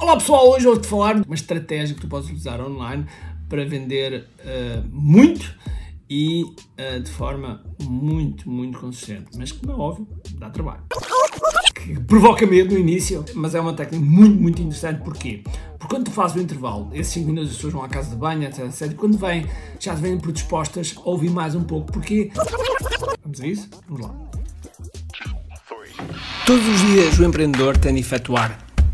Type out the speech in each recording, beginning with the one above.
Olá pessoal, hoje vou-te falar de uma estratégia que tu podes usar online para vender uh, muito e uh, de forma muito, muito consistente. Mas como é óbvio, dá trabalho. Que provoca medo no início, mas é uma técnica muito, muito interessante. Porquê? Porque quando tu fazes o intervalo, esses 5 minutos as pessoas vão à casa de banho, etc, etc. Quando vêm, já vêm predispostas a ouvir mais um pouco. Porquê? Vamos a isso? Vamos lá. Todos os dias o empreendedor tem de efetuar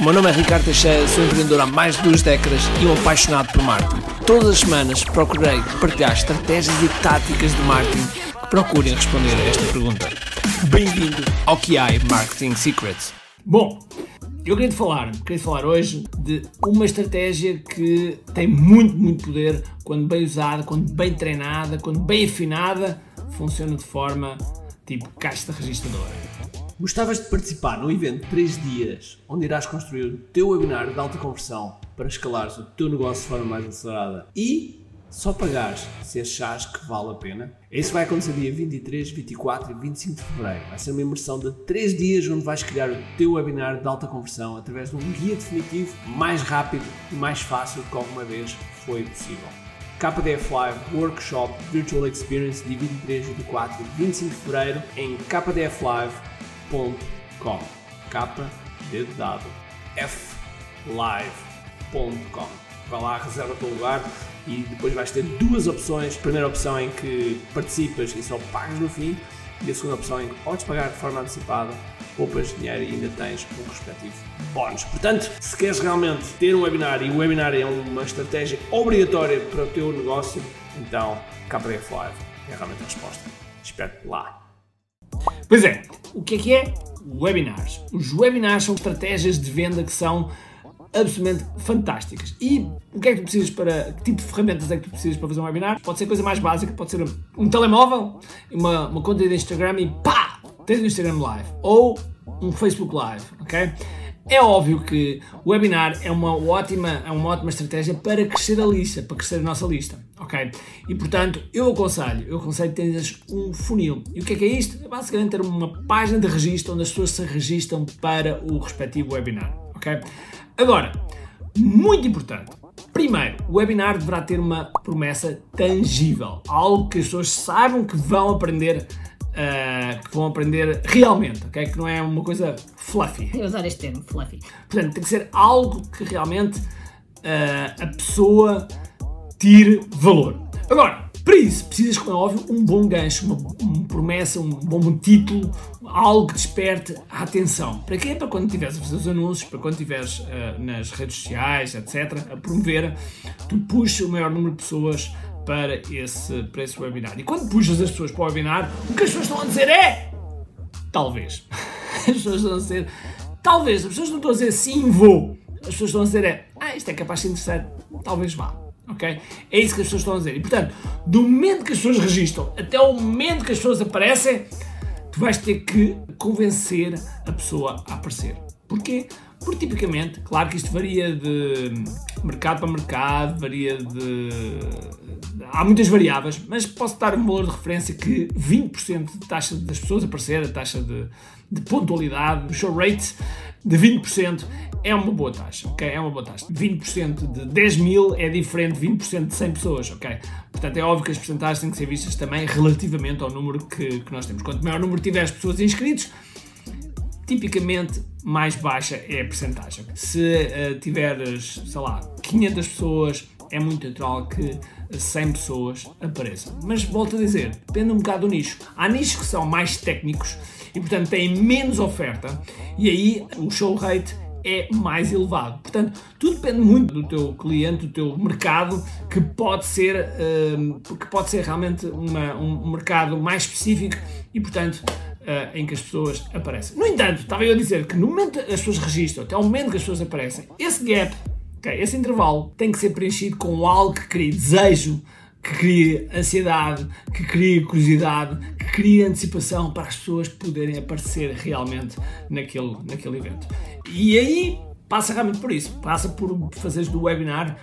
O meu nome é Ricardo Teixeira, sou empreendedor há mais de duas décadas e um apaixonado por marketing. Todas as semanas procurei partilhar estratégias e táticas de marketing que procurem responder a esta pergunta. Bem-vindo ao QI Marketing Secrets. Bom, eu queria falar, queria falar hoje de uma estratégia que tem muito, muito poder quando bem usada, quando bem treinada, quando bem afinada, funciona de forma tipo caixa registradora. Gostavas de participar num evento de 3 dias onde irás construir o teu webinar de alta conversão para escalares o teu negócio de forma mais acelerada e só pagares se achares que vale a pena? Isso vai acontecer dia 23, 24 e 25 de fevereiro. Vai ser uma imersão de 3 dias onde vais criar o teu webinar de alta conversão através de um guia definitivo mais rápido e mais fácil do que alguma vez foi possível. KDF Live Workshop Virtual Experience de 23, 24 e 25 de fevereiro em kdflive.com live.com. Capa. Vai lá, reserva teu lugar e depois vais ter duas opções. A primeira opção em que participas e só pagas no fim, e a segunda opção em que podes pagar de forma antecipada, poupas dinheiro e ainda tens um respectivo bónus. Portanto, se queres realmente ter um webinar e o webinar é uma estratégia obrigatória para o teu negócio, então KPF Live é realmente a resposta. Espero-te lá. Pois é, o que é que é? Webinars. Os webinars são estratégias de venda que são absolutamente fantásticas. E o que é que tu precisas para. Que tipo de ferramentas é que tu precisas para fazer um webinar? Pode ser coisa mais básica, pode ser um telemóvel, uma, uma conta de Instagram e pá! Tens um Instagram Live. Ou um Facebook Live, ok? É óbvio que o webinar é uma ótima, é uma ótima estratégia para crescer a lista, para crescer a nossa lista, ok? E portanto, eu aconselho, eu aconselho tenhas um funil. E o que é que é isto? É basicamente ter uma página de registro onde as pessoas se registram para o respectivo webinar, ok? Agora, muito importante, Primeiro, o webinar deverá ter uma promessa tangível, algo que as pessoas saibam que vão aprender uh, que vão aprender realmente, ok? Que não é uma coisa fluffy. Eu usar este termo, fluffy. Portanto, tem que ser algo que realmente uh, a pessoa tire valor. Agora, para isso, precisas, como é óbvio, um bom gancho, uma, uma promessa, um bom título, algo que desperte a atenção. Para quê? Para quando estiveres a fazer os anúncios, para quando estiveres uh, nas redes sociais, etc., a promover, tu puxas o maior número de pessoas para esse, para esse webinar. E quando puxas as pessoas para o webinar, o que as pessoas estão a dizer é. Talvez. As pessoas estão a dizer. Talvez. As pessoas não estão a dizer sim, vou. As pessoas estão a dizer é. Ah, isto é capaz de ser interessante. Talvez vá. Ok? É isso que as pessoas estão a dizer. E portanto, do momento que as pessoas registram até o momento que as pessoas aparecem, tu vais ter que convencer a pessoa a aparecer. Porquê? Porque tipicamente, claro que isto varia de mercado para mercado, varia de. Há muitas variáveis, mas posso dar um valor de referência que 20% de taxa das pessoas aparecer, a taxa de, de pontualidade, o show rate de 20% é uma boa taxa, ok? É uma boa taxa. 20% de 10 mil é diferente de 20% de 100 pessoas, ok? Portanto, é óbvio que as porcentagens têm que ser vistas também relativamente ao número que, que nós temos. Quanto maior número tiveres pessoas inscritos, tipicamente mais baixa é a percentagem. Se uh, tiveres, sei lá, 500 pessoas, é muito natural que 100 pessoas apareçam. Mas volto a dizer, depende um bocado do nicho. Há nichos que são mais técnicos e, portanto, têm menos oferta e aí o show rate é mais elevado. Portanto, tudo depende muito do teu cliente, do teu mercado, que pode ser, uh, que pode ser realmente uma, um mercado mais específico e, portanto, uh, em que as pessoas aparecem. No entanto, estava eu a dizer que no momento que as pessoas registram, até o momento que as pessoas aparecem, esse gap Okay? Esse intervalo tem que ser preenchido com algo que crie desejo, que crie ansiedade, que crie curiosidade, que crie antecipação para as pessoas poderem aparecer realmente naquele, naquele evento. E aí passa realmente por isso, passa por fazeres do webinar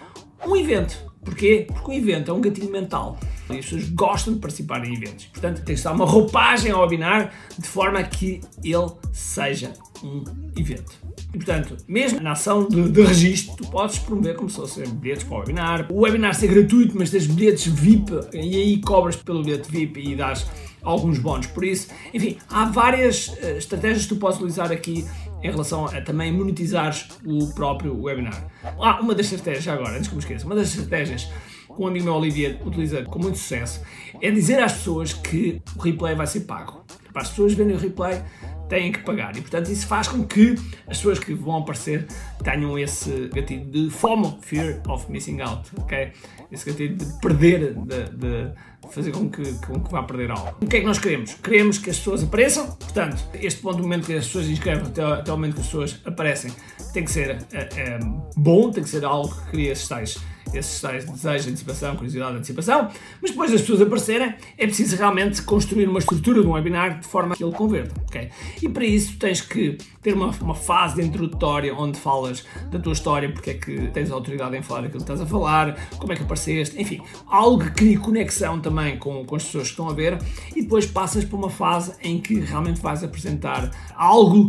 um evento. Porquê? Porque um evento é um gatilho mental. E as pessoas gostam de participar em eventos. Portanto, tem que estar uma roupagem ao webinar de forma que ele seja um evento. E, portanto, mesmo na ação de, de registro, tu podes promover como se fossem bilhetes para o webinar. O webinar ser gratuito, mas tens bilhetes VIP e aí cobras pelo bilhete VIP e dás alguns bónus por isso. Enfim, há várias uh, estratégias que tu podes utilizar aqui em relação a também monetizares o próprio webinar. Ah, uma das estratégias, agora, antes que me esqueça, uma das estratégias que um amigo meu Olivier utiliza com muito sucesso é dizer às pessoas que o replay vai ser pago. Para as pessoas verem o replay, têm que pagar. E portanto isso faz com que as pessoas que vão aparecer tenham esse gatilho de FOMO, Fear of Missing Out, ok? Esse gatilho de perder, de, de fazer com que, com que vá perder algo. O que é que nós queremos? Queremos que as pessoas apareçam, portanto, este ponto do momento que as pessoas inscrevem até, até o momento que as pessoas aparecem tem que ser é, é, bom, tem que ser algo que cria esses tais esses tais desejos, antecipação, curiosidade, antecipação, mas depois das pessoas aparecerem, é preciso realmente construir uma estrutura de um webinar de forma que ele converta, ok? E para isso tens que ter uma, uma fase introdutória onde falas da tua história, porque é que tens autoridade em falar aquilo que estás a falar, como é que apareceste, enfim, algo que crie conexão também com, com as pessoas que estão a ver, e depois passas para uma fase em que realmente vais apresentar algo,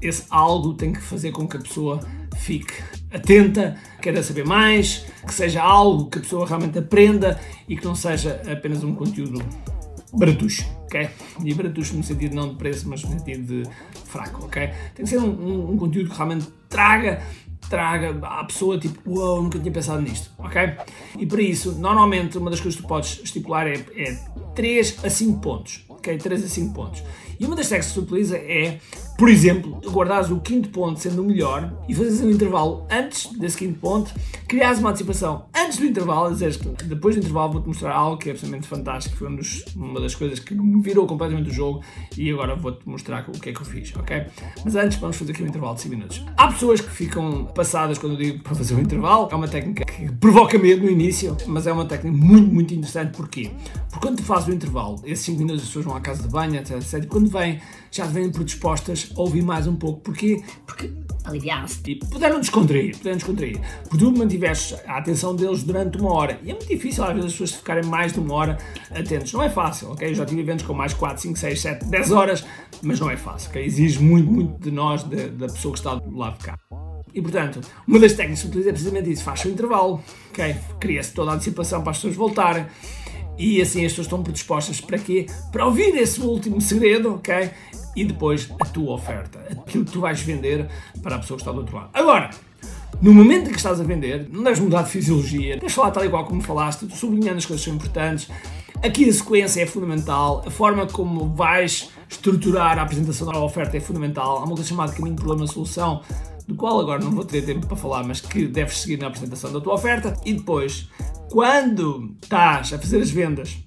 esse algo tem que fazer com que a pessoa fique atenta, queira saber mais, que seja algo que a pessoa realmente aprenda e que não seja apenas um conteúdo baratuxo, ok? E baratuxo no sentido não de preço, mas no sentido de fraco, ok? Tem que ser um, um, um conteúdo que realmente traga traga à pessoa tipo, uau, wow, nunca tinha pensado nisto, ok? E para isso, normalmente, uma das coisas que tu podes estipular é, é 3 a 5 pontos, ok? 3 a 5 pontos. E uma das técnicas que se utiliza é, por exemplo, guardares o quinto ponto sendo o melhor e fazes um intervalo antes desse quinto ponto, criares uma antecipação antes do intervalo, dizeres que depois do intervalo vou-te mostrar algo que é absolutamente fantástico, foi um uma das coisas que me virou completamente o jogo e agora vou-te mostrar o que é que eu fiz, ok? Mas antes vamos fazer aqui um intervalo de 5 minutos. Há pessoas que ficam passadas quando eu digo para fazer um intervalo, é uma técnica que provoca medo no início, mas é uma técnica muito, muito interessante, porquê? Porque quando fazes o intervalo, esses 5 minutos as pessoas vão à casa de banho, etc, etc, quando vêm, já vêm predispostas a ouvir mais um pouco, porquê? Porque aliviar-se. E puderam descontrair, puderam descontrair. Porque tu mantiveste a atenção deles durante uma hora. E é muito difícil às vezes as pessoas ficarem mais de uma hora atentos. Não é fácil, ok? Eu já tive eventos com mais 4, 5, 6, 7, 10 horas, mas não é fácil, ok? Exige muito, muito de nós, de, da pessoa que está do lado de cá. E portanto, uma das técnicas que se utiliza é precisamente isso: faz o intervalo, ok? Cria-se toda a antecipação para as pessoas voltarem. E assim as pessoas estão predispostas para quê? Para ouvir esse último segredo, ok? E depois a tua oferta, aquilo que tu vais vender para a pessoa que está do outro lado. Agora, no momento em que estás a vender, não deves mudar de fisiologia, deves falar tal e qual como falaste, sublinhando as coisas que são importantes. Aqui a sequência é fundamental, a forma como vais estruturar a apresentação da oferta é fundamental. Há uma coisa chamada caminho, problema, solução, do qual agora não vou ter tempo para falar, mas que deves seguir na apresentação da tua oferta. E depois, quando estás a fazer as vendas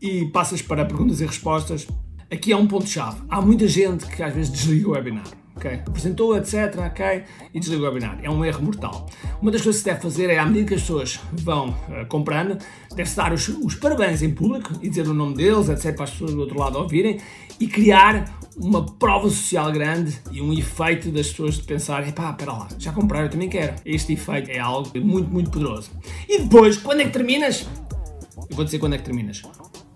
e passas para perguntas e respostas, aqui é um ponto-chave. Há muita gente que às vezes desliga o webinar. Okay? Apresentou, etc, ok, e desliga o webinar. É um erro mortal. Uma das coisas que se deve fazer é, à medida que as pessoas vão uh, comprando, deve-se dar os, os, parabéns em público e dizer o nome deles, etc, para as pessoas do outro lado ouvirem, e criar uma prova social grande e um efeito das pessoas de pensar, epá, espera lá, já compraram, eu também quero. Este efeito é algo muito, muito poderoso. E depois, quando é que terminas? Eu vou dizer quando é que terminas.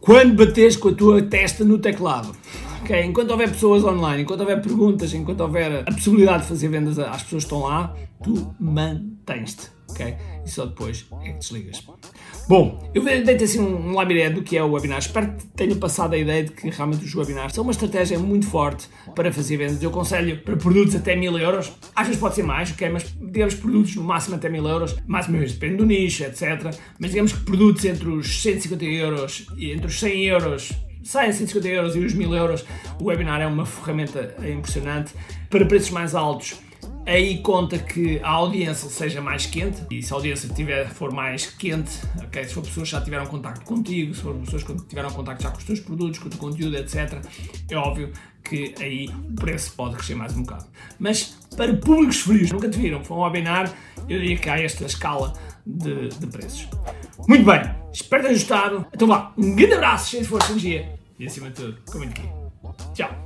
Quando bates com a tua testa no teclado. Okay? Enquanto houver pessoas online, enquanto houver perguntas, enquanto houver a possibilidade de fazer vendas às pessoas que estão lá, tu mantens-te. Okay? E só depois é que desligas. Bom, eu dei-te assim um, labirinto do que é o webinar. Espero que tenha passado a ideia de que realmente os webinars são uma estratégia muito forte para fazer vendas. Eu aconselho para produtos até 1000 euros. Às vezes pode ser mais, ok? Mas digamos produtos no máximo até 1000 euros. Mais uma depende do nicho, etc. Mas digamos que produtos entre os 150 euros e entre os 100 euros 100, 150 euros e os 1000 euros, o webinar é uma ferramenta impressionante. Para preços mais altos, aí conta que a audiência seja mais quente e se a audiência tiver, for mais quente, okay, se for pessoas que já tiveram contato contigo, se for pessoas que tiveram contato já com os teus produtos, com o teu conteúdo, etc., é óbvio que aí o preço pode crescer mais um bocado. Mas para públicos frios. Nunca te viram? Foi um webinar, eu diria que há esta escala de, de preços. Muito bem, espero ter ajustado. Então vá, um grande abraço, cheio de força, energia e acima de tudo, comente aqui. Tchau.